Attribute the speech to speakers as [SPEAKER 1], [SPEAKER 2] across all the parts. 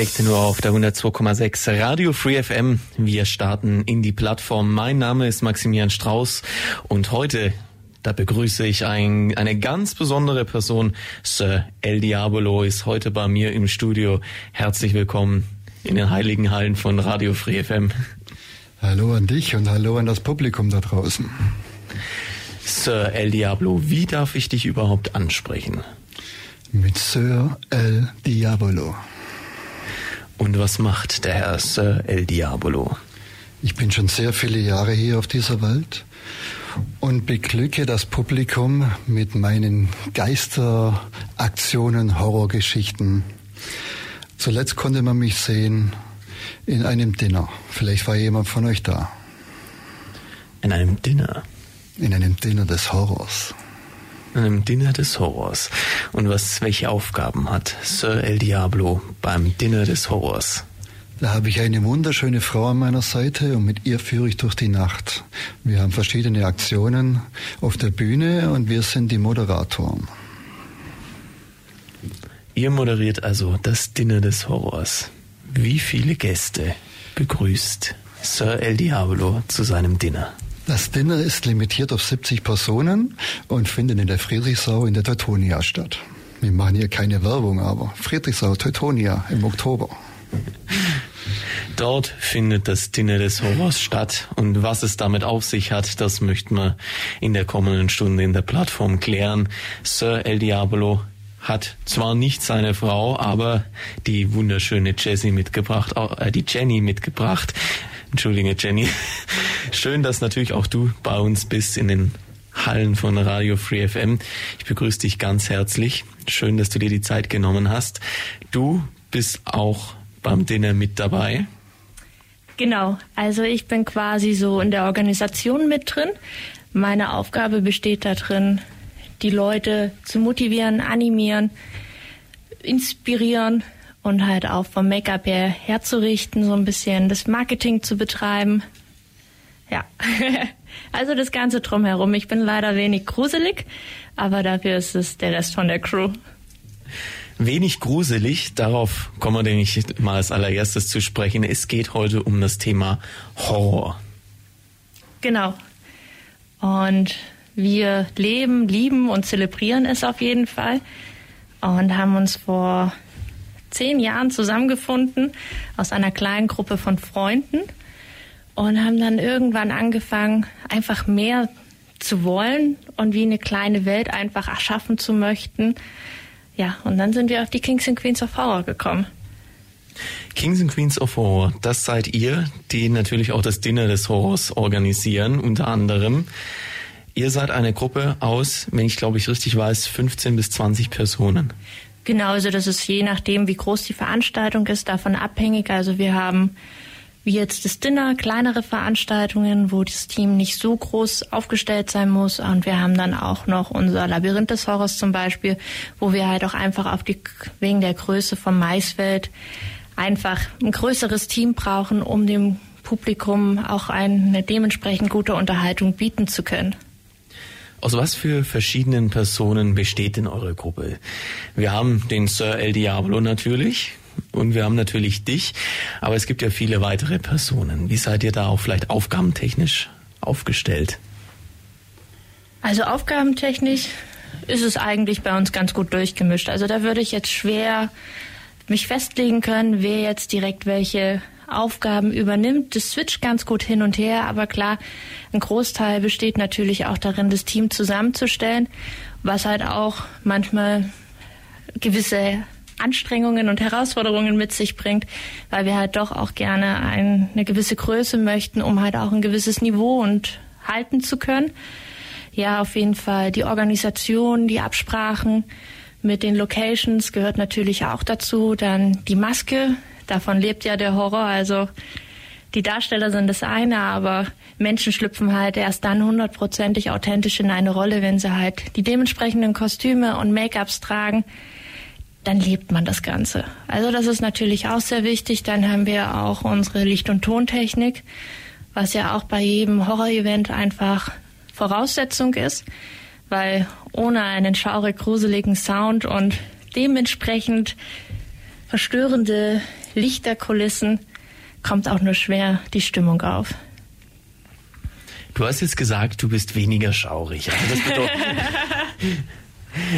[SPEAKER 1] 16 Uhr auf der 102,6 Radio Free FM. Wir starten in die Plattform. Mein Name ist Maximilian Strauß und heute da begrüße ich ein, eine ganz besondere Person. Sir El Diabolo ist heute bei mir im Studio. Herzlich willkommen in den heiligen Hallen von Radio Free FM.
[SPEAKER 2] Hallo an dich und hallo an das Publikum da draußen.
[SPEAKER 1] Sir El Diablo, wie darf ich dich überhaupt ansprechen?
[SPEAKER 2] Mit Sir El Diabolo.
[SPEAKER 1] Und was macht der Herr Sir El Diabolo?
[SPEAKER 2] Ich bin schon sehr viele Jahre hier auf dieser Welt und beglücke das Publikum mit meinen Geisteraktionen, Horrorgeschichten. Zuletzt konnte man mich sehen in einem Dinner. Vielleicht war jemand von euch da.
[SPEAKER 1] In einem Dinner?
[SPEAKER 2] In einem Dinner des Horrors.
[SPEAKER 1] In einem Dinner des Horrors. Und was, welche Aufgaben hat Sir El Diablo beim Dinner des Horrors?
[SPEAKER 2] Da habe ich eine wunderschöne Frau an meiner Seite und mit ihr führe ich durch die Nacht. Wir haben verschiedene Aktionen auf der Bühne und wir sind die Moderatoren.
[SPEAKER 1] Ihr moderiert also das Dinner des Horrors. Wie viele Gäste begrüßt Sir El Diablo zu seinem Dinner?
[SPEAKER 2] Das Dinner ist limitiert auf 70 Personen und findet in der Friedrichsau in der Teutonia statt. Wir machen hier keine Werbung, aber Friedrichsau, Teutonia im Oktober.
[SPEAKER 1] Dort findet das Dinner des Horrors statt und was es damit auf sich hat, das möchten wir in der kommenden Stunde in der Plattform klären. Sir El Diablo hat zwar nicht seine Frau, aber die wunderschöne Jessie mitgebracht, äh, die Jenny mitgebracht. Entschuldige Jenny. Schön, dass natürlich auch du bei uns bist in den Hallen von Radio Free FM. Ich begrüße dich ganz herzlich. Schön, dass du dir die Zeit genommen hast. Du bist auch beim Dinner mit dabei.
[SPEAKER 3] Genau, also ich bin quasi so in der Organisation mit drin. Meine Aufgabe besteht darin, die Leute zu motivieren, animieren, inspirieren und halt auch vom Make-up her herzurichten, so ein bisschen das Marketing zu betreiben. Ja, also das Ganze drumherum. Ich bin leider wenig gruselig, aber dafür ist es der Rest von der Crew.
[SPEAKER 1] Wenig gruselig, darauf kommen wir nämlich mal als allererstes zu sprechen. Es geht heute um das Thema Horror.
[SPEAKER 3] Genau. Und wir leben, lieben und zelebrieren es auf jeden Fall und haben uns vor zehn Jahren zusammengefunden aus einer kleinen Gruppe von Freunden und haben dann irgendwann angefangen, einfach mehr zu wollen und wie eine kleine Welt einfach erschaffen zu möchten. Ja, und dann sind wir auf die Kings and Queens of Horror gekommen.
[SPEAKER 1] Kings and Queens of Horror, das seid ihr, die natürlich auch das Dinner des Horrors organisieren, unter anderem. Ihr seid eine Gruppe aus, wenn ich glaube ich richtig weiß, 15 bis 20 Personen.
[SPEAKER 3] Genau, also das ist je nachdem, wie groß die Veranstaltung ist, davon abhängig. Also wir haben wie jetzt das Dinner, kleinere Veranstaltungen, wo das Team nicht so groß aufgestellt sein muss. Und wir haben dann auch noch unser Labyrinth des Horrors zum Beispiel, wo wir halt auch einfach auf die, wegen der Größe vom Maisfeld einfach ein größeres Team brauchen, um dem Publikum auch eine dementsprechend gute Unterhaltung bieten zu können.
[SPEAKER 1] Aus was für verschiedenen Personen besteht denn eure Gruppe? Wir haben den Sir El Diablo natürlich und wir haben natürlich dich, aber es gibt ja viele weitere Personen. Wie seid ihr da auch vielleicht aufgabentechnisch aufgestellt?
[SPEAKER 3] Also aufgabentechnisch ist es eigentlich bei uns ganz gut durchgemischt. Also da würde ich jetzt schwer mich festlegen können, wer jetzt direkt welche Aufgaben übernimmt. Das switcht ganz gut hin und her, aber klar, ein Großteil besteht natürlich auch darin, das Team zusammenzustellen, was halt auch manchmal gewisse Anstrengungen und Herausforderungen mit sich bringt, weil wir halt doch auch gerne ein, eine gewisse Größe möchten, um halt auch ein gewisses Niveau und halten zu können. Ja, auf jeden Fall die Organisation, die Absprachen mit den Locations gehört natürlich auch dazu. Dann die Maske, davon lebt ja der Horror. Also die Darsteller sind das eine, aber Menschen schlüpfen halt erst dann hundertprozentig authentisch in eine Rolle, wenn sie halt die dementsprechenden Kostüme und Make-ups tragen. Dann lebt man das Ganze. Also das ist natürlich auch sehr wichtig. Dann haben wir auch unsere Licht- und Tontechnik, was ja auch bei jedem Horror-Event einfach Voraussetzung ist, weil ohne einen schaurig gruseligen Sound und dementsprechend verstörende Lichterkulissen kommt auch nur schwer die Stimmung auf.
[SPEAKER 1] Du hast jetzt gesagt, du bist weniger schaurig. Also das, bedeutet,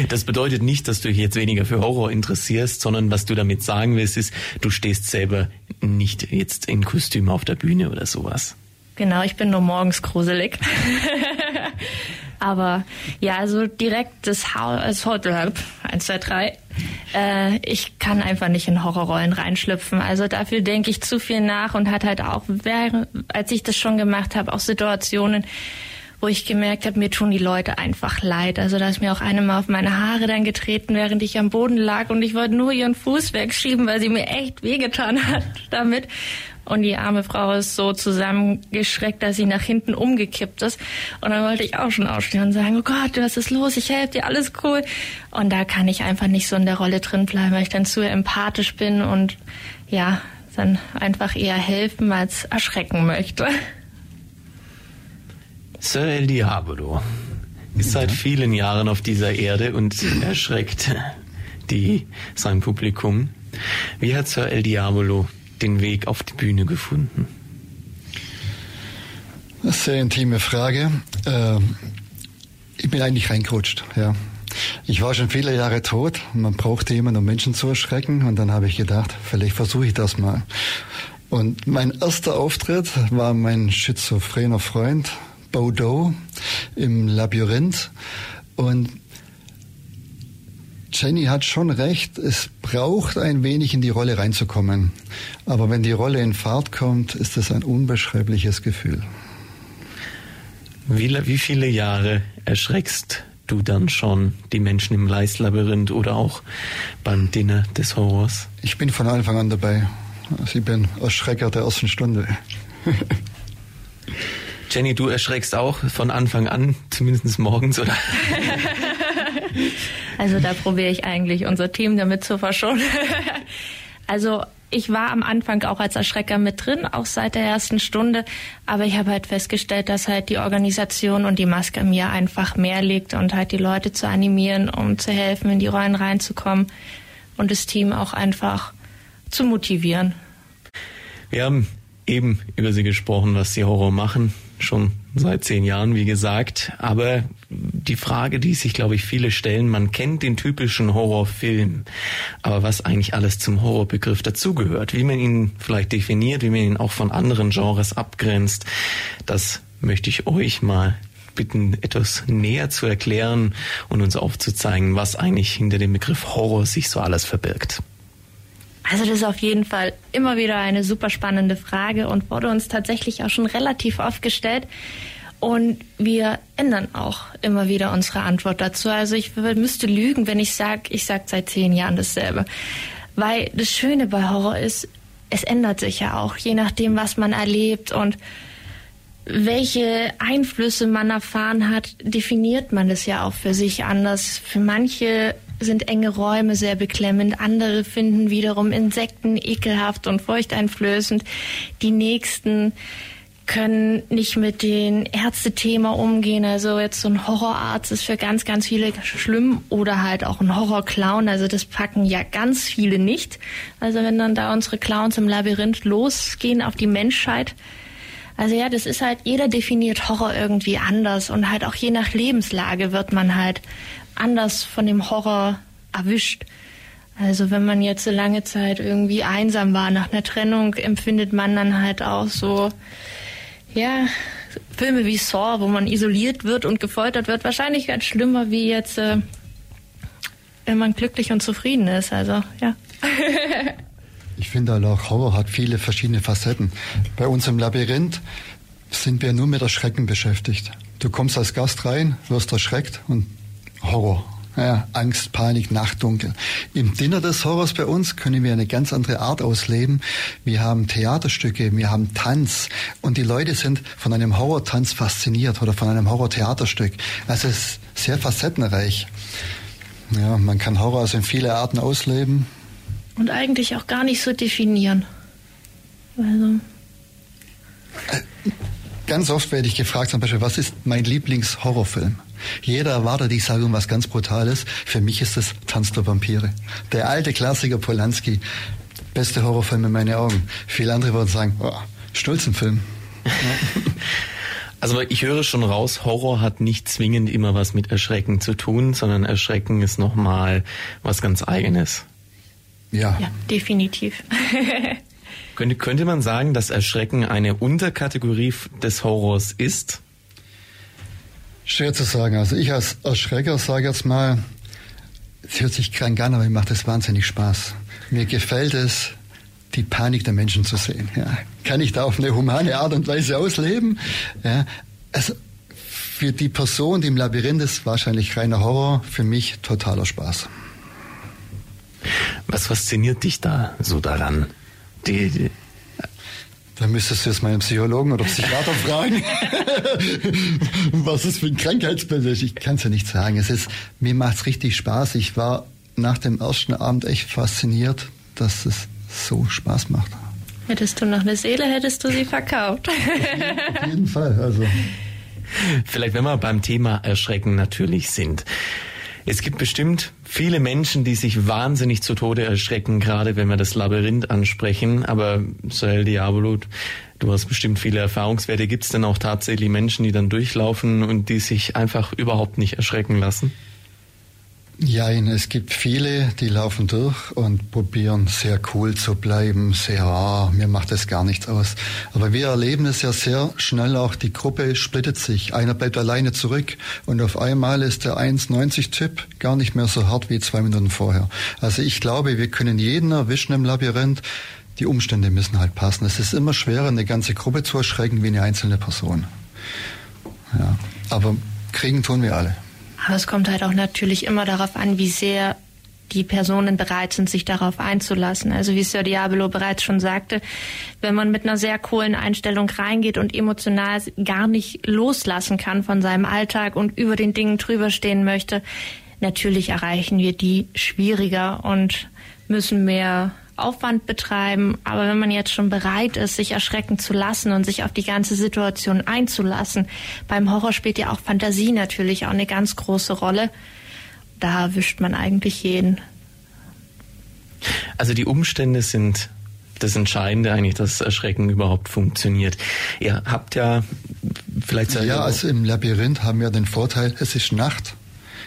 [SPEAKER 1] das bedeutet nicht, dass du dich jetzt weniger für Horror interessierst, sondern was du damit sagen willst, ist, du stehst selber nicht jetzt in Kostüm auf der Bühne oder sowas.
[SPEAKER 3] Genau, ich bin nur morgens gruselig. Aber ja, also direkt das Haus, Hotel, eins, zwei, drei. Äh, ich kann einfach nicht in Horrorrollen reinschlüpfen. Also dafür denke ich zu viel nach und hat halt auch, als ich das schon gemacht habe, auch Situationen, wo ich gemerkt habe, mir tun die Leute einfach leid. Also da ist mir auch eine mal auf meine Haare dann getreten, während ich am Boden lag und ich wollte nur ihren Fuß wegschieben, weil sie mir echt wehgetan hat damit. Und die arme Frau ist so zusammengeschreckt, dass sie nach hinten umgekippt ist. Und dann wollte ich auch schon aufstehen und sagen, oh Gott, was ist los? Ich helfe dir, alles cool. Und da kann ich einfach nicht so in der Rolle drin bleiben, weil ich dann zu empathisch bin und ja, dann einfach eher helfen als erschrecken möchte.
[SPEAKER 1] Sir El Diabolo ist seit vielen Jahren auf dieser Erde und erschreckt die, sein Publikum. Wie hat Sir El Diabolo den Weg auf die Bühne gefunden?
[SPEAKER 2] Eine sehr intime Frage. Ähm, ich bin eigentlich reingerutscht, ja. Ich war schon viele Jahre tot. Man brauchte jemanden, um Menschen zu erschrecken. Und dann habe ich gedacht, vielleicht versuche ich das mal. Und mein erster Auftritt war mein schizophrener Freund, Bodo, im Labyrinth. Und Jenny hat schon recht, es braucht ein wenig in die Rolle reinzukommen. Aber wenn die Rolle in Fahrt kommt, ist es ein unbeschreibliches Gefühl.
[SPEAKER 1] Wie, wie viele Jahre erschreckst du dann schon die Menschen im Leislabyrinth oder auch beim Dinner des Horrors?
[SPEAKER 2] Ich bin von Anfang an dabei. Also ich bin Erschrecker der ersten Stunde.
[SPEAKER 1] Jenny, du erschreckst auch von Anfang an, zumindest morgens, oder?
[SPEAKER 3] Also da probiere ich eigentlich unser Team damit zu verschonen. Also ich war am Anfang auch als Erschrecker mit drin, auch seit der ersten Stunde. Aber ich habe halt festgestellt, dass halt die Organisation und die Maske mir einfach mehr liegt und halt die Leute zu animieren, um zu helfen, in die Rollen reinzukommen und das Team auch einfach zu motivieren.
[SPEAKER 1] Wir haben eben über sie gesprochen, was sie Horror machen, schon seit zehn Jahren, wie gesagt. Aber die Frage, die sich, glaube ich, viele stellen, man kennt den typischen Horrorfilm, aber was eigentlich alles zum Horrorbegriff dazugehört, wie man ihn vielleicht definiert, wie man ihn auch von anderen Genres abgrenzt, das möchte ich euch mal bitten, etwas näher zu erklären und uns aufzuzeigen, was eigentlich hinter dem Begriff Horror sich so alles verbirgt.
[SPEAKER 3] Also das ist auf jeden Fall immer wieder eine super spannende Frage und wurde uns tatsächlich auch schon relativ oft gestellt. Und wir ändern auch immer wieder unsere Antwort dazu. Also ich müsste lügen, wenn ich sage, ich sage seit zehn Jahren dasselbe. Weil das Schöne bei Horror ist, es ändert sich ja auch, je nachdem, was man erlebt und welche Einflüsse man erfahren hat, definiert man das ja auch für sich anders. Für manche sind enge Räume sehr beklemmend, andere finden wiederum Insekten ekelhaft und furchteinflößend. Die nächsten können nicht mit den Ärztethema umgehen. Also jetzt so ein Horrorarzt ist für ganz, ganz viele schlimm oder halt auch ein Horrorclown. Also das packen ja ganz viele nicht. Also wenn dann da unsere Clowns im Labyrinth losgehen auf die Menschheit. Also ja, das ist halt, jeder definiert Horror irgendwie anders und halt auch je nach Lebenslage wird man halt anders von dem Horror erwischt. Also wenn man jetzt so lange Zeit irgendwie einsam war nach einer Trennung, empfindet man dann halt auch so, ja, Filme wie Saw, wo man isoliert wird und gefoltert wird, wahrscheinlich ganz schlimmer wie jetzt, äh, wenn man glücklich und zufrieden ist. Also ja.
[SPEAKER 2] ich finde auch Horror hat viele verschiedene Facetten. Bei uns im Labyrinth sind wir nur mit Erschrecken beschäftigt. Du kommst als Gast rein, wirst erschreckt und Horror. Ja, Angst, Panik, Nachtdunkel. Im Dinner des Horrors bei uns können wir eine ganz andere Art ausleben. Wir haben Theaterstücke, wir haben Tanz und die Leute sind von einem Horrortanz fasziniert oder von einem Horrortheaterstück. Also es ist sehr facettenreich. Ja, man kann Horror also in viele Arten ausleben.
[SPEAKER 3] Und eigentlich auch gar nicht so definieren. Also.
[SPEAKER 2] Ganz oft werde ich gefragt, zum Beispiel, was ist mein Lieblingshorrorfilm? Jeder erwartet, ich sage irgendwas ganz Brutales. Für mich ist es Tanz der Vampire. Der alte Klassiker Polanski. Beste Horrorfilm in meinen Augen. Viele andere würden sagen, oh, Stulzenfilm. Ja.
[SPEAKER 1] Also ich höre schon raus, Horror hat nicht zwingend immer was mit Erschrecken zu tun, sondern Erschrecken ist nochmal was ganz eigenes.
[SPEAKER 2] Ja.
[SPEAKER 3] Ja, definitiv.
[SPEAKER 1] könnte, könnte man sagen, dass Erschrecken eine Unterkategorie des Horrors ist?
[SPEAKER 2] Schwer zu sagen. Also ich als Erschrecker sage jetzt mal, es hört sich krank an, aber mir macht es wahnsinnig Spaß. Mir gefällt es, die Panik der Menschen zu sehen. Ja. Kann ich da auf eine humane Art und Weise ausleben? Ja. Also für die Person, die im Labyrinth ist, wahrscheinlich reiner Horror, für mich totaler Spaß.
[SPEAKER 1] Was fasziniert dich da so daran? Die, die
[SPEAKER 2] da müsstest du jetzt meinen Psychologen oder Psychiater fragen, was es für ein Krankheitsbild ist. Ich kann es ja nicht sagen. Es ist, mir macht es richtig Spaß. Ich war nach dem ersten Abend echt fasziniert, dass es so Spaß macht.
[SPEAKER 3] Hättest du noch eine Seele, hättest du sie verkauft.
[SPEAKER 2] Auf jeden Fall. Also.
[SPEAKER 1] Vielleicht, wenn wir beim Thema Erschrecken natürlich sind. Es gibt bestimmt viele Menschen, die sich wahnsinnig zu Tode erschrecken, gerade wenn wir das Labyrinth ansprechen. Aber Sahel Diabolo, du hast bestimmt viele Erfahrungswerte. Gibt es denn auch tatsächlich Menschen, die dann durchlaufen und die sich einfach überhaupt nicht erschrecken lassen?
[SPEAKER 2] Ja, es gibt viele, die laufen durch und probieren sehr cool zu bleiben, sehr, ah, mir macht das gar nichts aus. Aber wir erleben es ja sehr schnell auch, die Gruppe splittet sich. Einer bleibt alleine zurück und auf einmal ist der 1,90-Typ gar nicht mehr so hart wie zwei Minuten vorher. Also ich glaube, wir können jeden erwischen im Labyrinth. Die Umstände müssen halt passen. Es ist immer schwerer, eine ganze Gruppe zu erschrecken wie eine einzelne Person. Ja, aber kriegen tun wir alle.
[SPEAKER 3] Aber es kommt halt auch natürlich immer darauf an, wie sehr die Personen bereit sind, sich darauf einzulassen. Also wie Sir Diabolo bereits schon sagte, wenn man mit einer sehr coolen Einstellung reingeht und emotional gar nicht loslassen kann von seinem Alltag und über den Dingen drüber stehen möchte, natürlich erreichen wir die schwieriger und müssen mehr Aufwand betreiben. Aber wenn man jetzt schon bereit ist, sich erschrecken zu lassen und sich auf die ganze Situation einzulassen, beim Horror spielt ja auch Fantasie natürlich auch eine ganz große Rolle. Da erwischt man eigentlich jeden.
[SPEAKER 1] Also die Umstände sind das Entscheidende eigentlich, dass Erschrecken überhaupt funktioniert. Ihr habt ja vielleicht...
[SPEAKER 2] Ja, also im Labyrinth haben wir den Vorteil, es ist Nacht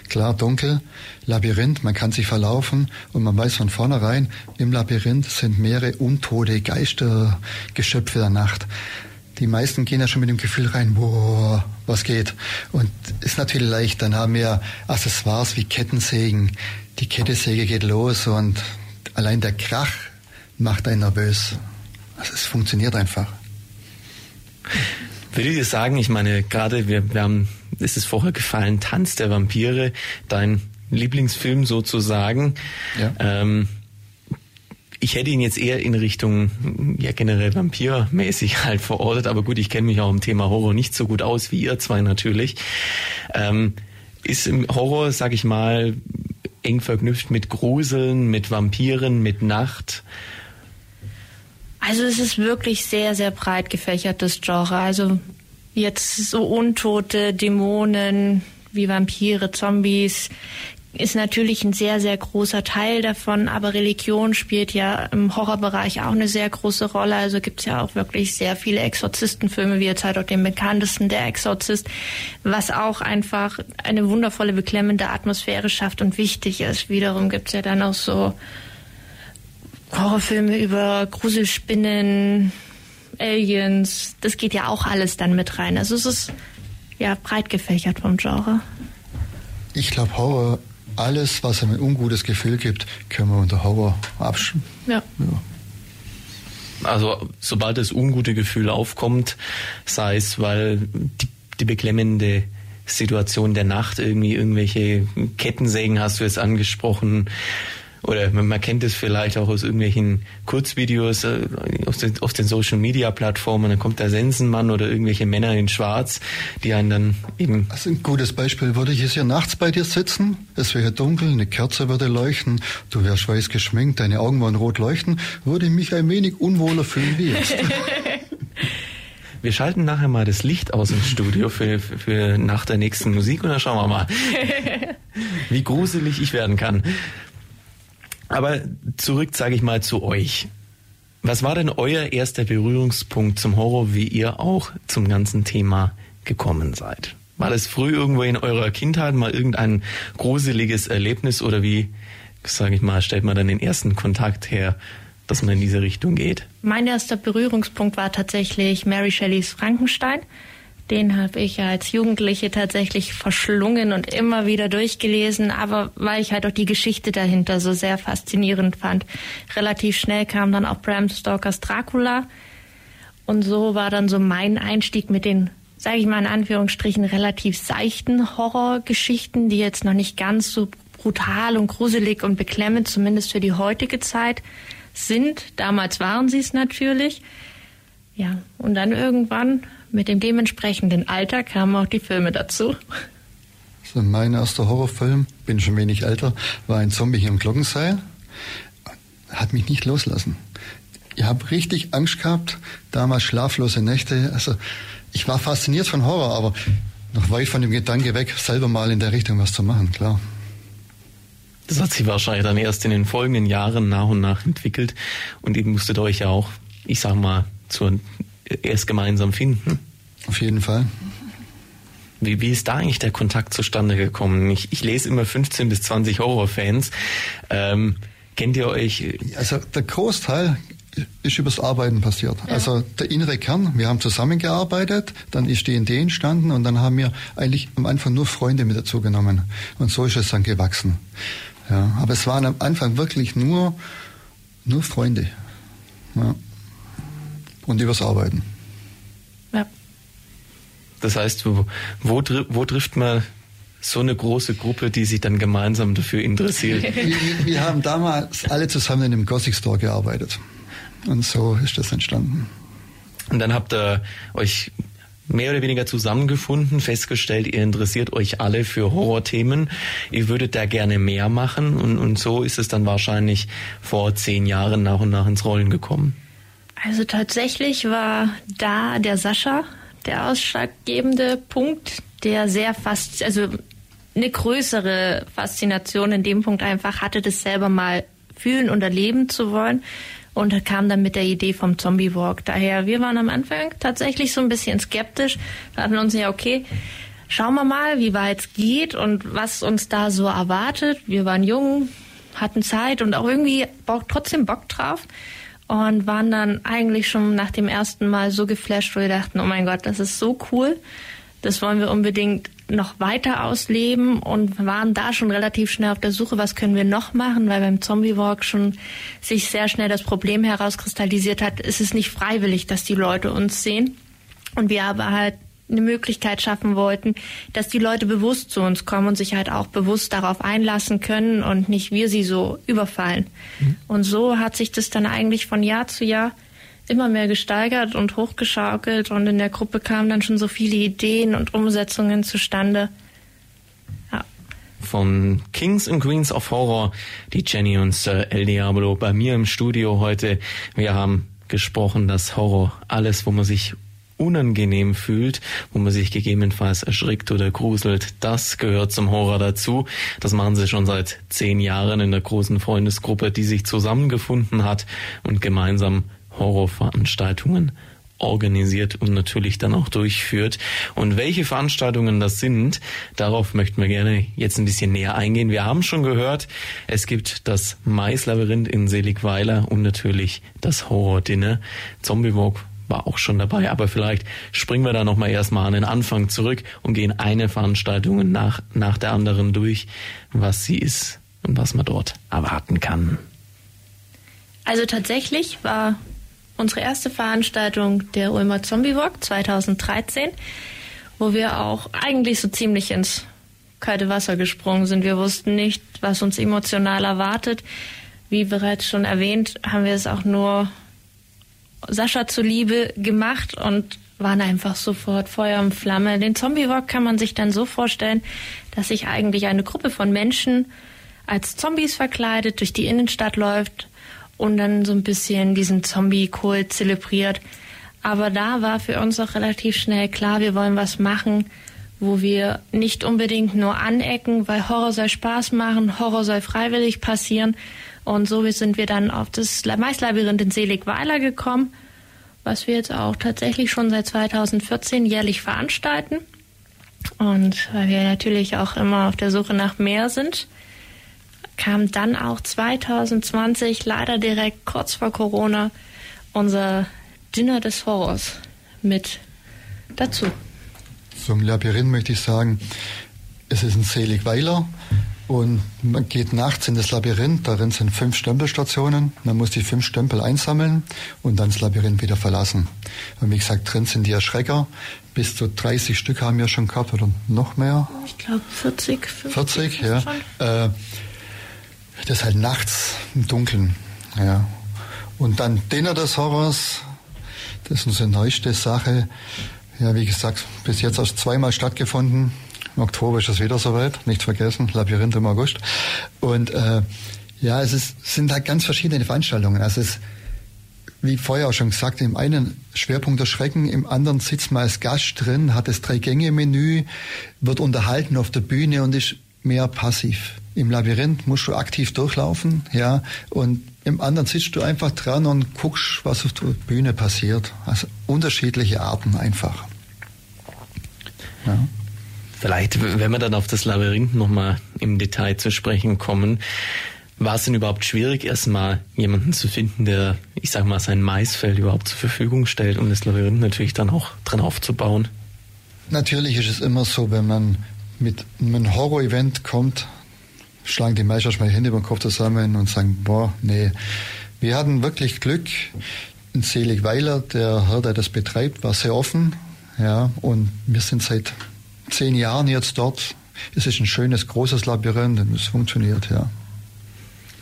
[SPEAKER 2] klar dunkel, Labyrinth, man kann sich verlaufen und man weiß von vornherein, im Labyrinth sind mehrere untote Geistergeschöpfe der Nacht. Die meisten gehen ja schon mit dem Gefühl rein, boah, was geht. Und ist natürlich leicht, dann haben wir Accessoires wie Kettensägen. Die Kettensäge geht los und allein der Krach macht einen nervös. Also es funktioniert einfach.
[SPEAKER 1] Würde ich sagen, ich meine, gerade wir, wir haben ist es vorher gefallen, Tanz der Vampire, dein Lieblingsfilm sozusagen. Ja. Ähm, ich hätte ihn jetzt eher in Richtung ja generell Vampirmäßig halt verortet, aber gut, ich kenne mich auch im Thema Horror nicht so gut aus wie ihr zwei natürlich. Ähm, ist im Horror, sag ich mal, eng verknüpft mit Gruseln, mit Vampiren, mit Nacht.
[SPEAKER 3] Also es ist wirklich sehr, sehr breit gefächertes Genre. Also jetzt so Untote, Dämonen wie Vampire, Zombies ist natürlich ein sehr, sehr großer Teil davon, aber Religion spielt ja im Horrorbereich auch eine sehr große Rolle. Also gibt es ja auch wirklich sehr viele Exorzistenfilme, wie jetzt halt auch den bekanntesten, der Exorzist, was auch einfach eine wundervolle, beklemmende Atmosphäre schafft und wichtig ist. Wiederum gibt es ja dann auch so Horrorfilme über Gruselspinnen, Aliens, das geht ja auch alles dann mit rein. Also es ist ja breit gefächert vom Genre.
[SPEAKER 2] Ich glaube, Horror, alles, was einem ein ungutes Gefühl gibt, können wir unter Horror abschreiben. Ja. ja.
[SPEAKER 1] Also sobald das ungute Gefühl aufkommt, sei es, weil die, die beklemmende Situation der Nacht irgendwie irgendwelche Kettensägen hast du jetzt angesprochen oder man kennt es vielleicht auch aus irgendwelchen Kurzvideos äh, auf, den, auf den Social Media Plattformen, dann kommt der Sensenmann oder irgendwelche Männer in Schwarz, die einen dann eben.
[SPEAKER 2] Also ein gutes Beispiel würde ich jetzt hier nachts bei dir sitzen, es wäre dunkel, eine Kerze würde leuchten, du wärst weiß geschminkt, deine Augen würden rot leuchten, würde ich mich ein wenig unwohler fühlen wie jetzt.
[SPEAKER 1] Wir schalten nachher mal das Licht aus im Studio für, für, für nach der nächsten Musik und dann schauen wir mal, wie gruselig ich werden kann. Aber zurück, sage ich mal, zu euch. Was war denn euer erster Berührungspunkt zum Horror, wie ihr auch zum ganzen Thema gekommen seid? War das früh irgendwo in eurer Kindheit mal irgendein gruseliges Erlebnis oder wie, sage ich mal, stellt man dann den ersten Kontakt her, dass man in diese Richtung geht?
[SPEAKER 3] Mein erster Berührungspunkt war tatsächlich Mary Shelleys Frankenstein. Den habe ich als Jugendliche tatsächlich verschlungen und immer wieder durchgelesen, aber weil ich halt auch die Geschichte dahinter so sehr faszinierend fand. Relativ schnell kam dann auch Bram Stokers Dracula und so war dann so mein Einstieg mit den, sage ich mal in Anführungsstrichen, relativ seichten Horrorgeschichten, die jetzt noch nicht ganz so brutal und gruselig und beklemmend, zumindest für die heutige Zeit, sind. Damals waren sie es natürlich. Ja, und dann irgendwann mit dem dementsprechenden Alter kamen auch die Filme dazu.
[SPEAKER 2] Also mein erster Horrorfilm, bin schon wenig älter, war ein Zombie hier im Glockenseil. Hat mich nicht loslassen. Ich habe richtig Angst gehabt, damals schlaflose Nächte. Also ich war fasziniert von Horror, aber noch weit von dem Gedanke weg, selber mal in der Richtung was zu machen, klar.
[SPEAKER 1] Das hat sich wahrscheinlich dann erst in den folgenden Jahren nach und nach entwickelt und ihr musstet euch ja auch, ich sag mal, zur, erst gemeinsam finden.
[SPEAKER 2] Auf jeden Fall.
[SPEAKER 1] Wie, wie ist da eigentlich der Kontakt zustande gekommen? Ich, ich lese immer 15 bis 20 Horrorfans. Ähm, kennt ihr euch?
[SPEAKER 2] Also der Großteil ist übers Arbeiten passiert. Ja. Also der innere Kern, wir haben zusammengearbeitet, dann ist die Idee entstanden und dann haben wir eigentlich am Anfang nur Freunde mit dazu genommen. Und so ist es dann gewachsen. Ja, aber es waren am Anfang wirklich nur, nur Freunde. Ja. Und übers Arbeiten.
[SPEAKER 1] Ja. Das heißt, wo, wo, wo trifft man so eine große Gruppe, die sich dann gemeinsam dafür interessiert?
[SPEAKER 2] wir, wir haben damals alle zusammen in einem Gothic Store gearbeitet. Und so ist das entstanden.
[SPEAKER 1] Und dann habt ihr euch mehr oder weniger zusammengefunden, festgestellt, ihr interessiert euch alle für Horrorthemen, ihr würdet da gerne mehr machen und, und so ist es dann wahrscheinlich vor zehn Jahren nach und nach ins Rollen gekommen.
[SPEAKER 3] Also tatsächlich war da der Sascha der ausschlaggebende Punkt, der sehr fast, also eine größere Faszination in dem Punkt einfach hatte, das selber mal fühlen und erleben zu wollen und kam dann mit der Idee vom Zombie Walk. Daher, wir waren am Anfang tatsächlich so ein bisschen skeptisch. Wir hatten uns ja, okay, schauen wir mal, wie weit es geht und was uns da so erwartet. Wir waren jung, hatten Zeit und auch irgendwie trotzdem Bock drauf und waren dann eigentlich schon nach dem ersten Mal so geflasht, wo wir dachten, oh mein Gott, das ist so cool. Das wollen wir unbedingt noch weiter ausleben und waren da schon relativ schnell auf der Suche, was können wir noch machen, weil beim Zombie Walk schon sich sehr schnell das Problem herauskristallisiert hat, ist es nicht freiwillig, dass die Leute uns sehen. Und wir aber halt eine Möglichkeit schaffen wollten, dass die Leute bewusst zu uns kommen und sich halt auch bewusst darauf einlassen können und nicht wir sie so überfallen. Mhm. Und so hat sich das dann eigentlich von Jahr zu Jahr immer mehr gesteigert und hochgeschaukelt und in der Gruppe kamen dann schon so viele Ideen und Umsetzungen zustande.
[SPEAKER 1] Ja. Von Kings and Queens of Horror, die Jenny und Sir El Diablo bei mir im Studio heute. Wir haben gesprochen, dass Horror alles, wo man sich unangenehm fühlt, wo man sich gegebenenfalls erschrickt oder gruselt, das gehört zum Horror dazu. Das machen sie schon seit zehn Jahren in der großen Freundesgruppe, die sich zusammengefunden hat und gemeinsam Horrorveranstaltungen organisiert und natürlich dann auch durchführt. Und welche Veranstaltungen das sind, darauf möchten wir gerne jetzt ein bisschen näher eingehen. Wir haben schon gehört, es gibt das Maislabyrinth in Seligweiler und natürlich das Horror-Dinner. Zombie Walk war auch schon dabei, aber vielleicht springen wir da nochmal erstmal an den Anfang zurück und gehen eine Veranstaltung nach, nach der anderen durch, was sie ist und was man dort erwarten kann.
[SPEAKER 3] Also tatsächlich war unsere erste Veranstaltung der Ulmer Zombie Walk 2013. wo wir auch eigentlich so ziemlich ins kalte Wasser gesprungen sind. Wir wussten nicht, was uns emotional erwartet. Wie bereits schon erwähnt, haben wir es auch nur Sascha zuliebe gemacht und waren einfach sofort Feuer und Flamme. Den Zombie Walk kann man sich dann so vorstellen, dass sich eigentlich eine Gruppe von Menschen als Zombies verkleidet durch die Innenstadt läuft und dann so ein bisschen diesen Zombie-Kult zelebriert. Aber da war für uns auch relativ schnell klar, wir wollen was machen, wo wir nicht unbedingt nur anecken, weil Horror soll Spaß machen, Horror soll freiwillig passieren. Und so sind wir dann auf das Maislabyrinth in Seligweiler gekommen, was wir jetzt auch tatsächlich schon seit 2014 jährlich veranstalten. Und weil wir natürlich auch immer auf der Suche nach mehr sind, kam dann auch 2020, leider direkt kurz vor Corona, unser Dinner des Horrors mit dazu.
[SPEAKER 2] Zum Labyrinth möchte ich sagen, es ist ein Seligweiler und man geht nachts in das Labyrinth. Darin sind fünf Stempelstationen. Man muss die fünf Stempel einsammeln und dann das Labyrinth wieder verlassen. Und wie gesagt, drin sind die Erschrecker. Bis zu 30 Stück haben wir schon gehabt oder noch mehr.
[SPEAKER 3] Ich glaube 40, 50.
[SPEAKER 2] 40, ja. Äh, das ist halt nachts im Dunkeln. Ja. Und dann Dinner des Horrors. Das ist unsere neueste Sache. Ja, wie gesagt, bis jetzt erst zweimal stattgefunden. Im Oktober ist es wieder soweit, nicht vergessen, Labyrinth im August. Und äh, ja, es ist, sind halt ganz verschiedene Veranstaltungen. Also es wie vorher auch schon gesagt, im einen Schwerpunkt der Schrecken, im anderen sitzt man als Gast drin, hat das Drei-Gänge-Menü, wird unterhalten auf der Bühne und ist mehr passiv. Im Labyrinth musst du aktiv durchlaufen, ja, und im anderen sitzt du einfach dran und guckst, was auf der Bühne passiert. Also unterschiedliche Arten einfach.
[SPEAKER 1] Ja. Vielleicht, wenn wir dann auf das Labyrinth nochmal im Detail zu sprechen kommen, war es denn überhaupt schwierig, erstmal jemanden zu finden, der, ich sag mal, sein Maisfeld überhaupt zur Verfügung stellt, um das Labyrinth natürlich dann auch dran aufzubauen?
[SPEAKER 2] Natürlich ist es immer so, wenn man mit einem Horror-Event kommt, schlagen die meisten mal die Hände über den Kopf zusammen und sagen, boah, nee. Wir hatten wirklich Glück. Ein Seligweiler, der Herr, der das betreibt, war sehr offen, ja, und wir sind seit zehn Jahren jetzt dort. Es ist ein schönes, großes Labyrinth und es funktioniert, ja.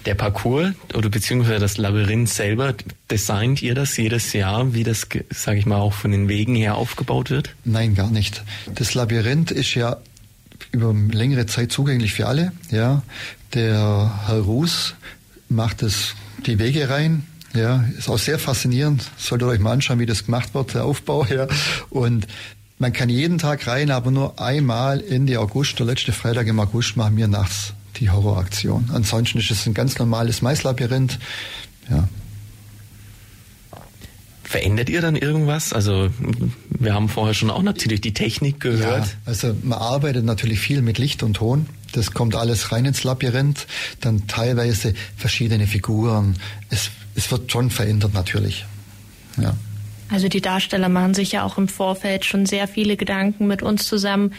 [SPEAKER 1] Der Parcours oder beziehungsweise das Labyrinth selber, designt ihr das jedes Jahr, wie das, sage ich mal, auch von den Wegen her aufgebaut wird?
[SPEAKER 2] Nein, gar nicht. Das Labyrinth ist ja über längere Zeit zugänglich für alle. Ja, der Herr Ruß macht es die Wege rein. Ja, ist auch sehr faszinierend. Solltet ihr euch mal anschauen, wie das gemacht wird, der Aufbau. Ja, und man kann jeden Tag rein, aber nur einmal Ende August, der letzte Freitag im August, machen wir nachts die Horroraktion. Ansonsten ist es ein ganz normales Maislabyrinth. Ja.
[SPEAKER 1] Verändert ihr dann irgendwas? Also wir haben vorher schon auch natürlich die Technik gehört.
[SPEAKER 2] Ja, also man arbeitet natürlich viel mit Licht und Ton. Das kommt alles rein ins Labyrinth. Dann teilweise verschiedene Figuren. Es, es wird schon verändert natürlich. Ja.
[SPEAKER 3] Also die Darsteller machen sich ja auch im Vorfeld schon sehr viele Gedanken mit uns zusammen.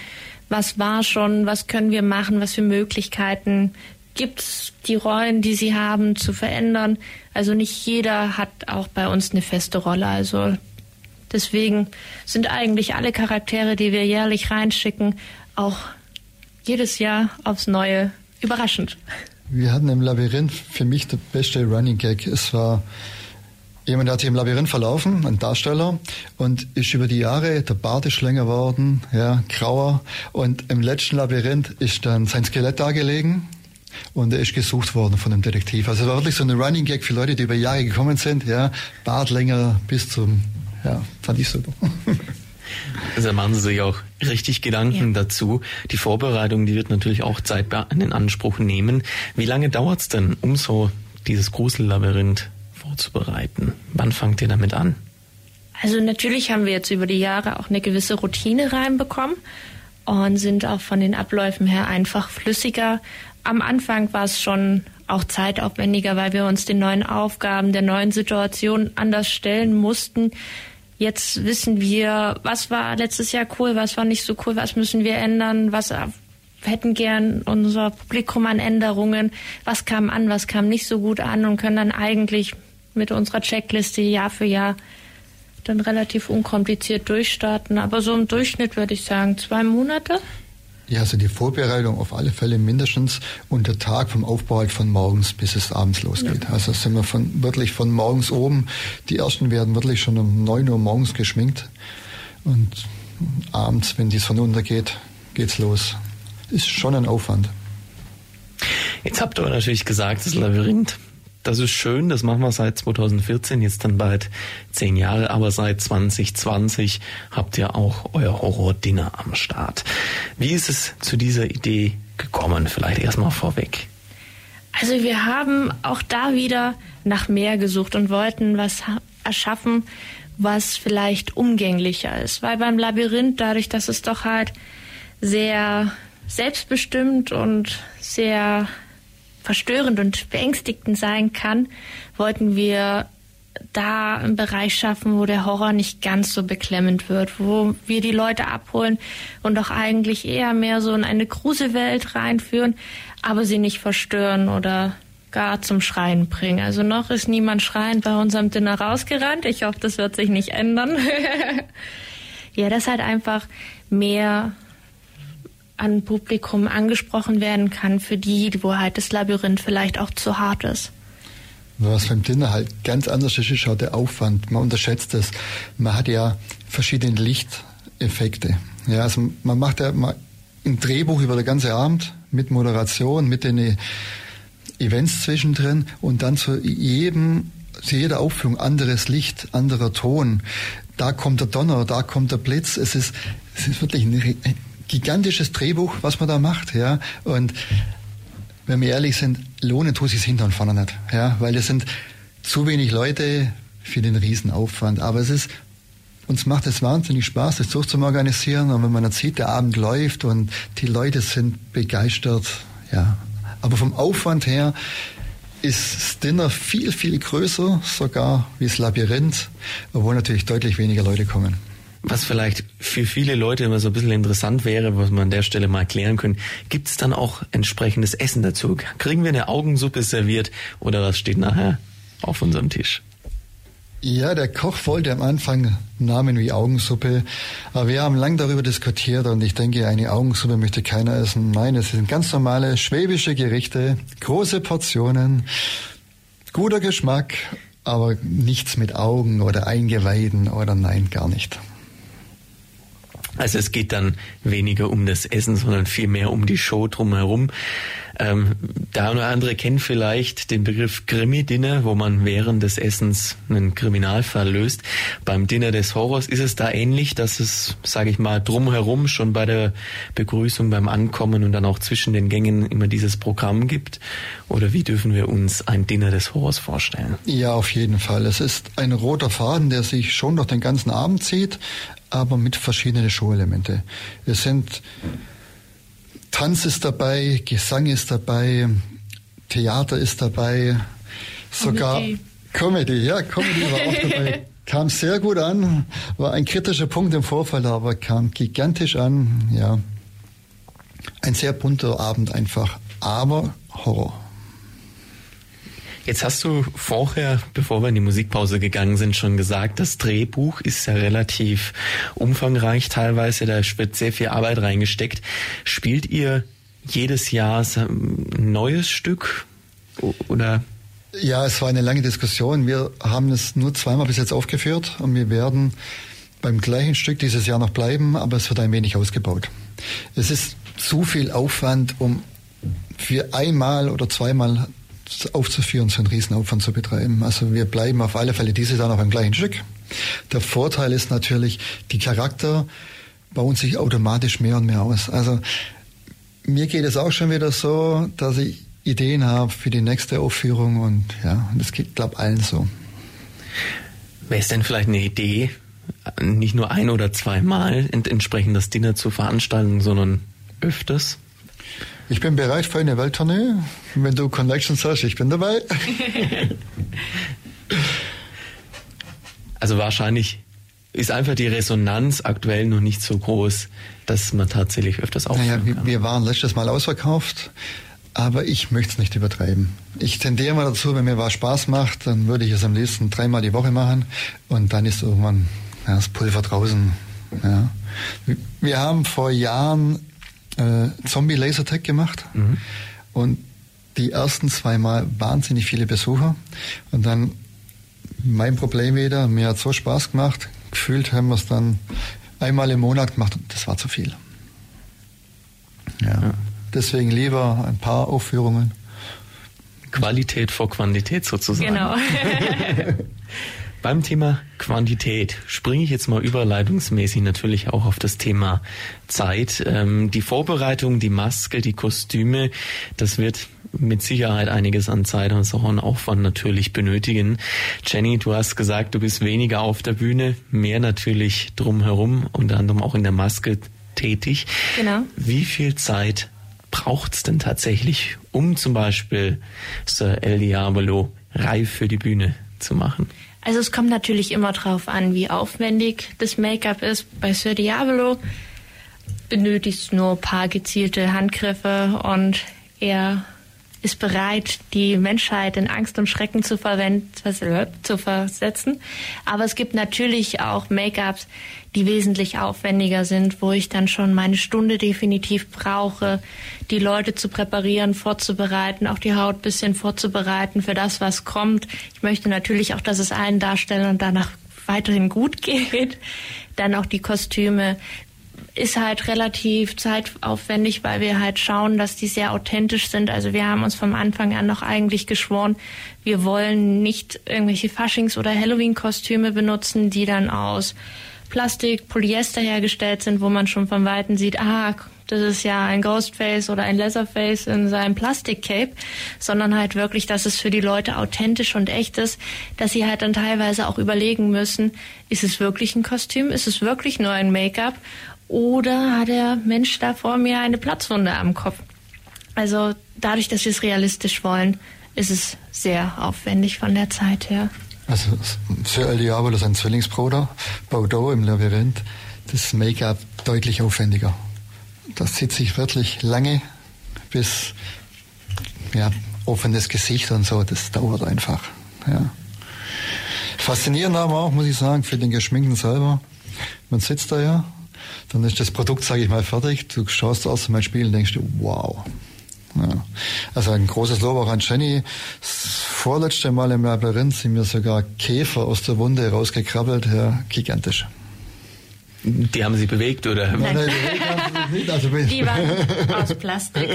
[SPEAKER 3] Was war schon, was können wir machen, was für Möglichkeiten gibt es die Rollen, die sie haben, zu verändern. Also nicht jeder hat auch bei uns eine feste Rolle. Also deswegen sind eigentlich alle Charaktere, die wir jährlich reinschicken, auch jedes Jahr aufs Neue überraschend.
[SPEAKER 2] Wir hatten im Labyrinth für mich der beste Running Gag. Es war Jemand hat sich im Labyrinth verlaufen, ein Darsteller, und ist über die Jahre, der Bart ist länger geworden, ja, grauer, und im letzten Labyrinth ist dann sein Skelett dargelegen, und er ist gesucht worden von einem Detektiv. Also es war wirklich so ein Running Gag für Leute, die über Jahre gekommen sind, ja, Bart länger bis zum, ja, fand ich super.
[SPEAKER 1] Also machen Sie sich auch richtig Gedanken ja. dazu. Die Vorbereitung, die wird natürlich auch Zeit in Anspruch nehmen. Wie lange dauert es denn, um so dieses Grusellabyrinth vorzubereiten? Wann fangt ihr damit an?
[SPEAKER 3] Also natürlich haben wir jetzt über die Jahre auch eine gewisse Routine reinbekommen und sind auch von den Abläufen her einfach flüssiger. Am Anfang war es schon auch zeitaufwendiger, weil wir uns den neuen Aufgaben, der neuen Situation anders stellen mussten. Jetzt wissen wir, was war letztes Jahr cool, was war nicht so cool, was müssen wir ändern, was hätten gern unser Publikum an Änderungen, was kam an, was kam nicht so gut an und können dann eigentlich mit unserer Checkliste Jahr für Jahr dann relativ unkompliziert durchstarten. Aber so im Durchschnitt würde ich sagen zwei Monate.
[SPEAKER 2] Ja, also die Vorbereitung auf alle Fälle mindestens und der Tag vom Aufbau halt von morgens bis es abends losgeht. Ja. Also sind wir von, wirklich von morgens oben. Die ersten werden wirklich schon um neun Uhr morgens geschminkt und abends, wenn die Sonne untergeht, geht's los. Ist schon ein Aufwand.
[SPEAKER 1] Jetzt habt ihr natürlich gesagt, das Labyrinth das ist schön, das machen wir seit 2014, jetzt dann bald zehn Jahre, aber seit 2020 habt ihr auch euer Horror-Dinner am Start. Wie ist es zu dieser Idee gekommen? Vielleicht erstmal vorweg.
[SPEAKER 3] Also wir haben auch da wieder nach mehr gesucht und wollten was erschaffen, was vielleicht umgänglicher ist. Weil beim Labyrinth, dadurch, dass es doch halt sehr selbstbestimmt und sehr verstörend und beängstigend sein kann, wollten wir da einen Bereich schaffen, wo der Horror nicht ganz so beklemmend wird, wo wir die Leute abholen und auch eigentlich eher mehr so in eine Gruselwelt reinführen, aber sie nicht verstören oder gar zum Schreien bringen. Also noch ist niemand schreiend bei unserem Dinner rausgerannt. Ich hoffe, das wird sich nicht ändern. ja, das halt einfach mehr an Publikum angesprochen werden kann, für die, wo halt das Labyrinth vielleicht auch zu hart ist.
[SPEAKER 2] Was beim Dinner halt ganz anders ist, ist auch der Aufwand. Man unterschätzt es. Man hat ja verschiedene Lichteffekte. Ja, also man macht ja mal ein Drehbuch über den ganzen Abend mit Moderation, mit den Events zwischendrin und dann zu jedem, zu jeder Aufführung anderes Licht, anderer Ton. Da kommt der Donner, da kommt der Blitz. Es ist, es ist wirklich eine gigantisches Drehbuch, was man da macht, ja. Und wenn wir ehrlich sind, lohnen tut sich hinter und vorne nicht, ja, weil es sind zu wenig Leute für den Riesenaufwand. Aber es ist, uns macht es wahnsinnig Spaß, das so zu organisieren. Und wenn man dann sieht, der Abend läuft und die Leute sind begeistert, ja. Aber vom Aufwand her ist Dinner viel, viel größer, sogar wie das Labyrinth, obwohl natürlich deutlich weniger Leute kommen.
[SPEAKER 1] Was vielleicht für viele Leute immer so ein bisschen interessant wäre, was man an der Stelle mal klären können, gibt es dann auch entsprechendes Essen dazu? Kriegen wir eine Augensuppe serviert oder was steht nachher auf unserem Tisch?
[SPEAKER 2] Ja, der Koch wollte am Anfang Namen wie Augensuppe, aber wir haben lang darüber diskutiert und ich denke, eine Augensuppe möchte keiner essen. Nein, es sind ganz normale schwäbische Gerichte, große Portionen, guter Geschmack, aber nichts mit Augen oder Eingeweiden oder nein, gar nicht.
[SPEAKER 1] Also es geht dann weniger um das Essen, sondern vielmehr um die Show drumherum. Ähm, der eine oder andere kennt vielleicht den Begriff Krimi-Dinner, wo man während des Essens einen Kriminalfall löst. Beim Dinner des Horrors ist es da ähnlich, dass es, sage ich mal, drumherum schon bei der Begrüßung, beim Ankommen und dann auch zwischen den Gängen immer dieses Programm gibt? Oder wie dürfen wir uns ein Dinner des Horrors vorstellen?
[SPEAKER 2] Ja, auf jeden Fall. Es ist ein roter Faden, der sich schon durch den ganzen Abend zieht, aber mit verschiedenen Showelemente. Es sind Tanz ist dabei, Gesang ist dabei, Theater ist dabei, sogar Comedy, Comedy ja, Comedy war auch dabei. Kam sehr gut an, war ein kritischer Punkt im Vorfall, aber kam gigantisch an, ja. Ein sehr bunter Abend einfach, aber Horror.
[SPEAKER 1] Jetzt hast du vorher, bevor wir in die Musikpause gegangen sind, schon gesagt, das Drehbuch ist ja relativ umfangreich teilweise, da wird sehr viel Arbeit reingesteckt. Spielt ihr jedes Jahr ein neues Stück oder?
[SPEAKER 2] Ja, es war eine lange Diskussion. Wir haben es nur zweimal bis jetzt aufgeführt und wir werden beim gleichen Stück dieses Jahr noch bleiben, aber es wird ein wenig ausgebaut. Es ist zu viel Aufwand, um für einmal oder zweimal aufzuführen, so einen Riesenaufwand zu betreiben. Also wir bleiben auf alle Fälle dieses Jahr noch beim gleichen Stück. Der Vorteil ist natürlich, die Charakter bauen sich automatisch mehr und mehr aus. Also mir geht es auch schon wieder so, dass ich Ideen habe für die nächste Aufführung und ja, das geht, glaube allen so.
[SPEAKER 1] Wäre es denn vielleicht eine Idee, nicht nur ein oder zweimal entsprechend das Dinner zu veranstalten, sondern öfters?
[SPEAKER 2] Ich bin bereit für eine Welttournee. Wenn du Connections hast, ich bin dabei.
[SPEAKER 1] also wahrscheinlich ist einfach die Resonanz aktuell noch nicht so groß, dass man tatsächlich öfters aufhören
[SPEAKER 2] naja, wir, wir waren letztes Mal ausverkauft. aber ich möchte es nicht übertreiben. Ich tendiere mal dazu, wenn mir was Spaß macht, dann würde ich es am liebsten dreimal die Woche machen und dann ist irgendwann ja, das Pulver draußen. Ja. Wir haben vor Jahren äh, Zombie Lasertag gemacht mhm. und die ersten zwei Mal wahnsinnig viele Besucher und dann mein Problem wieder, mir hat so Spaß gemacht, gefühlt haben wir es dann einmal im Monat gemacht und das war zu viel. Ja. ja. Deswegen lieber ein paar Aufführungen.
[SPEAKER 1] Qualität vor Quantität sozusagen.
[SPEAKER 3] Genau.
[SPEAKER 1] Beim Thema Quantität springe ich jetzt mal überleitungsmäßig natürlich auch auf das Thema Zeit. Ähm, die Vorbereitung, die Maske, die Kostüme, das wird mit Sicherheit einiges an Zeit und auch an Aufwand natürlich benötigen. Jenny, du hast gesagt, du bist weniger auf der Bühne, mehr natürlich drumherum, unter anderem auch in der Maske tätig.
[SPEAKER 3] Genau.
[SPEAKER 1] Wie viel Zeit braucht es denn tatsächlich, um zum Beispiel Sir El Diabolo reif für die Bühne zu machen?
[SPEAKER 3] Also es kommt natürlich immer darauf an, wie aufwendig das Make-up ist. Bei Sir Diabolo benötigt es nur ein paar gezielte Handgriffe und er ist bereit, die Menschheit in Angst und Schrecken zu, zu versetzen. Aber es gibt natürlich auch Make-ups, die wesentlich aufwendiger sind, wo ich dann schon meine Stunde definitiv brauche, die Leute zu präparieren, vorzubereiten, auch die Haut bisschen vorzubereiten für das, was kommt. Ich möchte natürlich auch, dass es allen Darstellern danach weiterhin gut geht. Dann auch die Kostüme ist halt relativ zeitaufwendig, weil wir halt schauen, dass die sehr authentisch sind. Also wir haben uns vom Anfang an noch eigentlich geschworen, wir wollen nicht irgendwelche Faschings- oder Halloween-Kostüme benutzen, die dann aus Plastik, Polyester hergestellt sind, wo man schon von Weitem sieht, ah, das ist ja ein Ghostface oder ein Leatherface in seinem Plastikcape, sondern halt wirklich, dass es für die Leute authentisch und echt ist, dass sie halt dann teilweise auch überlegen müssen, ist es wirklich ein Kostüm, ist es wirklich nur ein Make-up oder hat der Mensch da vor mir eine Platzwunde am Kopf? Also dadurch, dass wir es realistisch wollen, ist es sehr aufwendig von der Zeit her.
[SPEAKER 2] Also Sir El Diablo, sein Zwillingsbruder, Bordeaux im Labyrinth, das Make-up deutlich aufwendiger. Das zieht sich wirklich lange bis ja, offenes Gesicht und so, das dauert einfach. Ja. Faszinierend aber auch, muss ich sagen, für den Geschminkten selber. Man sitzt da ja dann ist das Produkt, sage ich mal, fertig. Du schaust aus dem Spiel und denkst du, wow. Ja. Also ein großes Lob auch an Jenny. Das vorletzte Mal im Labyrinth sind mir sogar Käfer aus der Wunde rausgekrabbelt. Ja, gigantisch.
[SPEAKER 1] Die haben sie bewegt, oder?
[SPEAKER 3] Nein, nein bewegt haben sie nicht. Also die waren aus Plastik.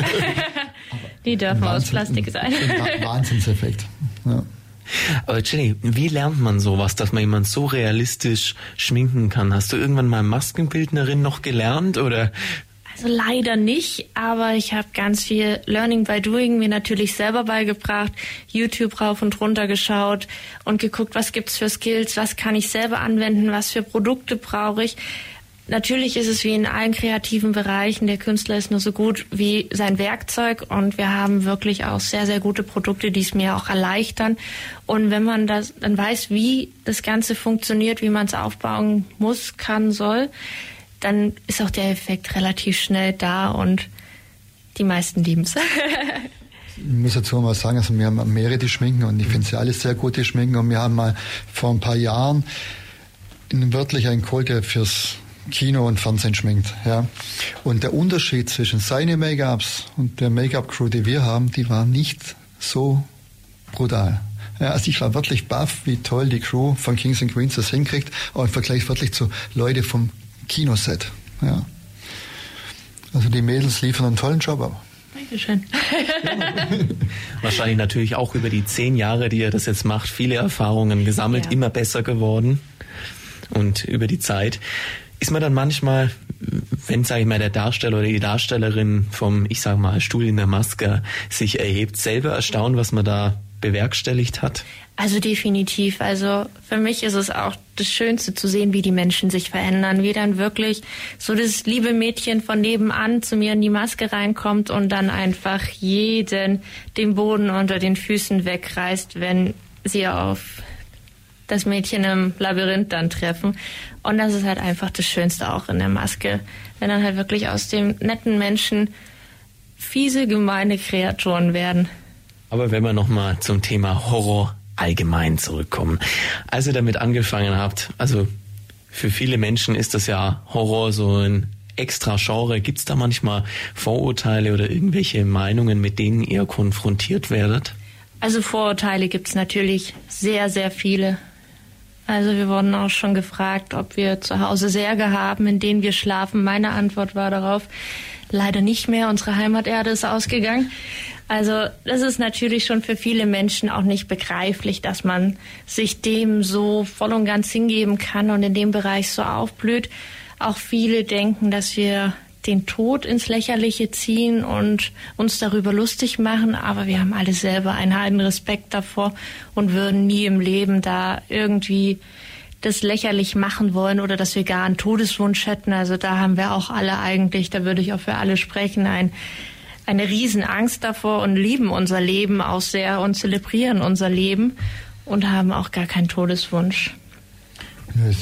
[SPEAKER 3] die dürfen Wahnsinn, aus Plastik sein.
[SPEAKER 2] Wahnsinnseffekt. Ja.
[SPEAKER 1] Aber Jenny, wie lernt man sowas, dass man jemand so realistisch schminken kann? Hast du irgendwann mal Maskenbildnerin noch gelernt oder?
[SPEAKER 3] Also leider nicht, aber ich habe ganz viel Learning by Doing mir natürlich selber beigebracht, YouTube rauf und runter geschaut und geguckt, was gibt's für Skills, was kann ich selber anwenden, was für Produkte brauche ich. Natürlich ist es wie in allen kreativen Bereichen, der Künstler ist nur so gut wie sein Werkzeug und wir haben wirklich auch sehr, sehr gute Produkte, die es mir auch erleichtern. Und wenn man das dann weiß, wie das Ganze funktioniert, wie man es aufbauen muss, kann, soll, dann ist auch der Effekt relativ schnell da und die meisten lieben es.
[SPEAKER 2] Ich muss dazu mal sagen, also wir haben mehrere, die schminken und ich finde sie alle sehr gut, die schminken. Und wir haben mal vor ein paar Jahren wirklich einen Call, der fürs Kino und Fernsehen schminkt. Ja. Und der Unterschied zwischen seinen Make-ups und der Make-up-Crew, die wir haben, die war nicht so brutal. Ja, also ich war wirklich baff, wie toll die Crew von Kings and Queens das hinkriegt, auch im Vergleich wirklich zu Leute vom Kinoset. Ja. Also die Mädels liefern einen tollen Job ab.
[SPEAKER 3] Dankeschön.
[SPEAKER 1] Wahrscheinlich natürlich auch über die zehn Jahre, die er das jetzt macht, viele Erfahrungen gesammelt, ja. immer besser geworden und über die Zeit ist man dann manchmal, wenn, sage ich mal, der Darsteller oder die Darstellerin vom, ich sage mal, Stuhl in der Maske sich erhebt, selber erstaunt, was man da bewerkstelligt hat?
[SPEAKER 3] Also definitiv. Also für mich ist es auch das Schönste zu sehen, wie die Menschen sich verändern, wie dann wirklich so das liebe Mädchen von nebenan zu mir in die Maske reinkommt und dann einfach jeden den Boden unter den Füßen wegreißt, wenn sie auf das Mädchen im Labyrinth dann treffen. Und das ist halt einfach das Schönste auch in der Maske. Wenn dann halt wirklich aus dem netten Menschen fiese, gemeine Kreaturen werden.
[SPEAKER 1] Aber wenn wir nochmal zum Thema Horror allgemein zurückkommen. Als ihr damit angefangen habt, also für viele Menschen ist das ja Horror so ein extra Genre. Gibt es da manchmal Vorurteile oder irgendwelche Meinungen, mit denen ihr konfrontiert werdet?
[SPEAKER 3] Also Vorurteile gibt es natürlich sehr, sehr viele. Also wir wurden auch schon gefragt, ob wir zu Hause Särge haben, in denen wir schlafen. Meine Antwort war darauf, leider nicht mehr. Unsere Heimaterde ist ausgegangen. Also das ist natürlich schon für viele Menschen auch nicht begreiflich, dass man sich dem so voll und ganz hingeben kann und in dem Bereich so aufblüht. Auch viele denken, dass wir den Tod ins Lächerliche ziehen und uns darüber lustig machen, aber wir haben alle selber einen heiden Respekt davor und würden nie im Leben da irgendwie das lächerlich machen wollen oder dass wir gar einen Todeswunsch hätten. Also da haben wir auch alle eigentlich, da würde ich auch für alle sprechen, ein, eine Riesenangst davor und lieben unser Leben auch sehr und zelebrieren unser Leben und haben auch gar keinen Todeswunsch.
[SPEAKER 2] Ja,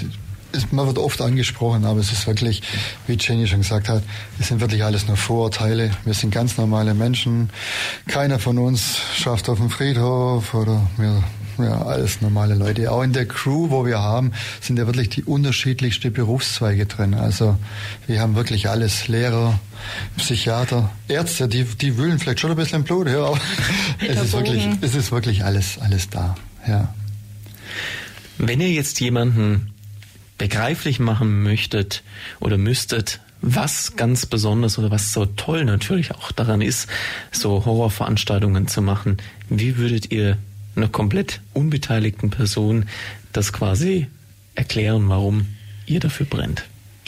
[SPEAKER 2] man wird oft angesprochen, aber es ist wirklich, wie Jenny schon gesagt hat, es sind wirklich alles nur Vorurteile. Wir sind ganz normale Menschen. Keiner von uns schafft auf dem Friedhof oder wir ja, alles normale Leute. Auch in der Crew, wo wir haben, sind ja wirklich die unterschiedlichsten Berufszweige drin. Also wir haben wirklich alles. Lehrer, Psychiater, Ärzte, die, die wühlen vielleicht schon ein bisschen im Blut, ja, aber es ist wirklich, es ist wirklich alles, alles da, ja.
[SPEAKER 1] Wenn ihr jetzt jemanden begreiflich machen möchtet oder müsstet, was ganz besonders oder was so toll natürlich auch daran ist, so Horrorveranstaltungen zu machen, wie würdet ihr einer komplett unbeteiligten Person das quasi erklären, warum ihr dafür brennt?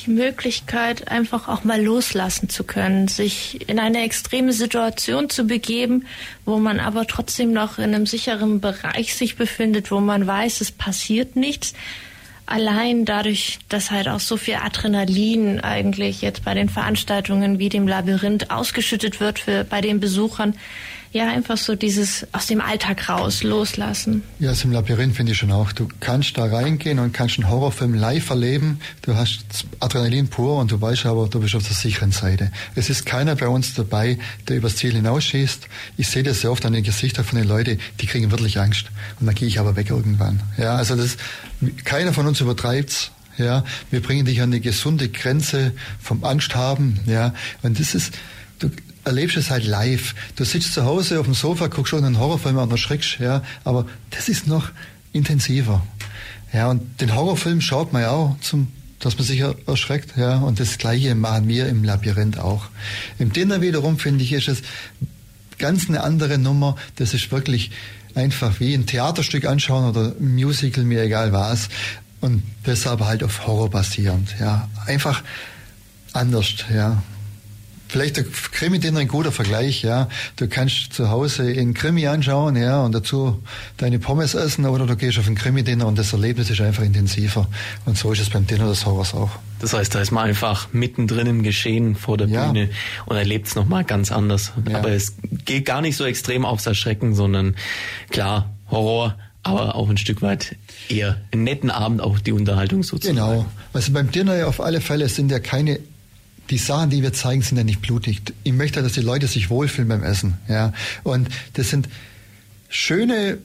[SPEAKER 3] Die Möglichkeit, einfach auch mal loslassen zu können, sich in eine extreme Situation zu begeben, wo man aber trotzdem noch in einem sicheren Bereich sich befindet, wo man weiß, es passiert nichts, allein dadurch, dass halt auch so viel Adrenalin eigentlich jetzt bei den Veranstaltungen wie dem Labyrinth ausgeschüttet wird für, bei den Besuchern, ja, einfach so dieses aus dem Alltag raus, loslassen.
[SPEAKER 2] Ja, also im Labyrinth finde ich schon auch. Du kannst da reingehen und kannst einen Horrorfilm live erleben. Du hast Adrenalin pur und du weißt aber, du bist auf der sicheren Seite. Es ist keiner bei uns dabei, der übers Ziel hinausschießt. Ich sehe das sehr oft an den Gesichtern von den Leuten, die kriegen wirklich Angst. Und dann gehe ich aber weg irgendwann. Ja, also das, keiner von uns übertreibt's. Ja, wir bringen dich an die gesunde Grenze vom Angst haben. Ja, und das ist, erlebst es halt live. Du sitzt zu Hause auf dem Sofa, guckst schon einen Horrorfilm und erschreckst, ja, aber das ist noch intensiver. Ja, und den Horrorfilm schaut man ja auch zum dass man sich erschreckt, ja, und das Gleiche machen wir im Labyrinth auch. Im Dinner wiederum, finde ich, ist es ganz eine andere Nummer. Das ist wirklich einfach wie ein Theaterstück anschauen oder ein Musical, mir egal was. Und deshalb halt auf Horror basierend, ja. Einfach anders, ja. Vielleicht der Krimi-Dinner ein guter Vergleich, ja. Du kannst zu Hause in Krimi anschauen, ja, und dazu deine Pommes essen, oder du gehst auf ein Krimi-Dinner und das Erlebnis ist einfach intensiver. Und so ist es beim Dinner des Horrors auch.
[SPEAKER 1] Das heißt, da ist man einfach mittendrin im Geschehen vor der ja. Bühne und erlebt es nochmal ganz anders. Ja. Aber es geht gar nicht so extrem aufs Erschrecken, sondern klar, Horror, aber auch ein Stück weit eher einen netten Abend, auch die Unterhaltung sozusagen.
[SPEAKER 2] Genau. Also beim Dinner auf alle Fälle sind ja keine die Sachen, die wir zeigen, sind ja nicht blutig. Ich möchte, dass die Leute sich wohlfühlen beim Essen. Ja. Und das sind schöne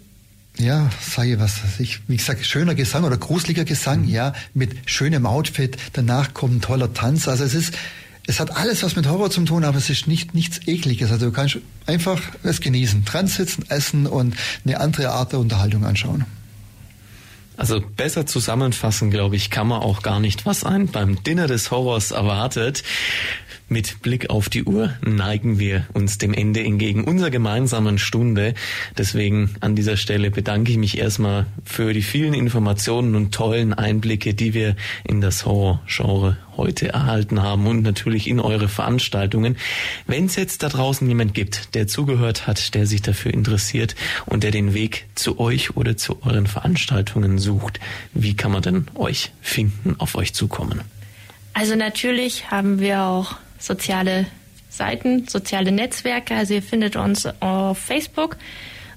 [SPEAKER 2] ja, sage ich was, ich, wie gesagt, schöner Gesang oder gruseliger Gesang, mhm. ja, mit schönem Outfit, danach kommt ein toller Tanz. Also es ist, es hat alles was mit Horror zu tun, aber es ist nicht nichts ekliges. Also du kannst einfach es genießen, dran sitzen, essen und eine andere Art der Unterhaltung anschauen.
[SPEAKER 1] Also besser zusammenfassen, glaube ich, kann man auch gar nicht, was einen beim Dinner des Horrors erwartet. Mit Blick auf die Uhr neigen wir uns dem Ende entgegen unserer gemeinsamen Stunde. Deswegen an dieser Stelle bedanke ich mich erstmal für die vielen Informationen und tollen Einblicke, die wir in das Horror-Genre heute erhalten haben und natürlich in eure Veranstaltungen. Wenn es jetzt da draußen jemand gibt, der zugehört hat, der sich dafür interessiert und der den Weg zu euch oder zu euren Veranstaltungen sucht, wie kann man denn euch finden, auf euch zukommen?
[SPEAKER 3] Also natürlich haben wir auch soziale Seiten, soziale Netzwerke. Also ihr findet uns auf Facebook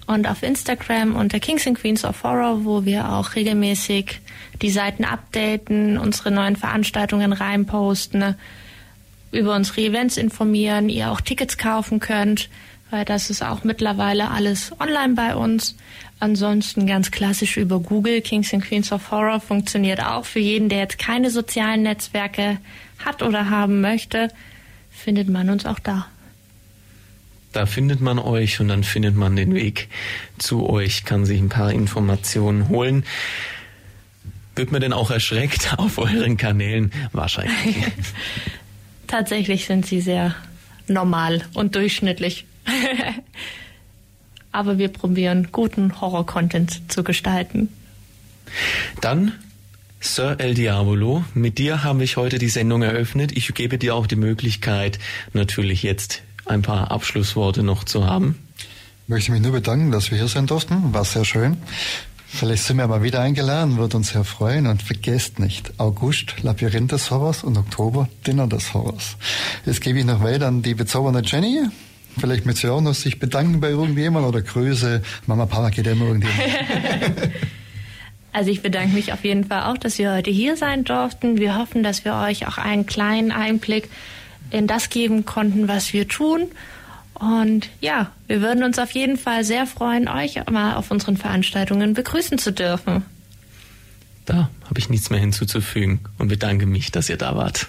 [SPEAKER 3] und auf Instagram unter Kings and Queens of Horror, wo wir auch regelmäßig die Seiten updaten, unsere neuen Veranstaltungen reinposten. über unsere Events informieren, ihr auch Tickets kaufen könnt, weil das ist auch mittlerweile alles online bei uns. Ansonsten ganz klassisch über Google. Kings and Queens of Horror funktioniert auch für jeden, der jetzt keine sozialen Netzwerke hat oder haben möchte, findet man uns auch da.
[SPEAKER 1] Da findet man euch und dann findet man den Weg zu euch, kann sich ein paar Informationen holen. Wird man denn auch erschreckt auf euren Kanälen? Wahrscheinlich.
[SPEAKER 3] Tatsächlich sind sie sehr normal und durchschnittlich. Aber wir probieren, guten Horror-Content zu gestalten.
[SPEAKER 1] Dann Sir El Diabolo, mit dir habe ich heute die Sendung eröffnet. Ich gebe dir auch die Möglichkeit, natürlich jetzt ein paar Abschlussworte noch zu haben.
[SPEAKER 2] Ich möchte mich nur bedanken, dass wir hier sein durften. War sehr schön. Vielleicht sind wir mal wieder eingeladen, wird uns sehr freuen. Und vergesst nicht, August Labyrinth des Horrors und Oktober Dinner des Horrors. Jetzt gebe ich noch weiter an die bezaubernde Jenny. Vielleicht möchte sie auch noch sich bedanken bei irgendjemand oder Grüße. Mama, Papa geht immer irgendjemand.
[SPEAKER 3] Also ich bedanke mich auf jeden Fall auch, dass wir heute hier sein durften. Wir hoffen, dass wir euch auch einen kleinen Einblick in das geben konnten, was wir tun. Und ja, wir würden uns auf jeden Fall sehr freuen, euch mal auf unseren Veranstaltungen begrüßen zu dürfen.
[SPEAKER 1] Da habe ich nichts mehr hinzuzufügen und bedanke mich, dass ihr da wart.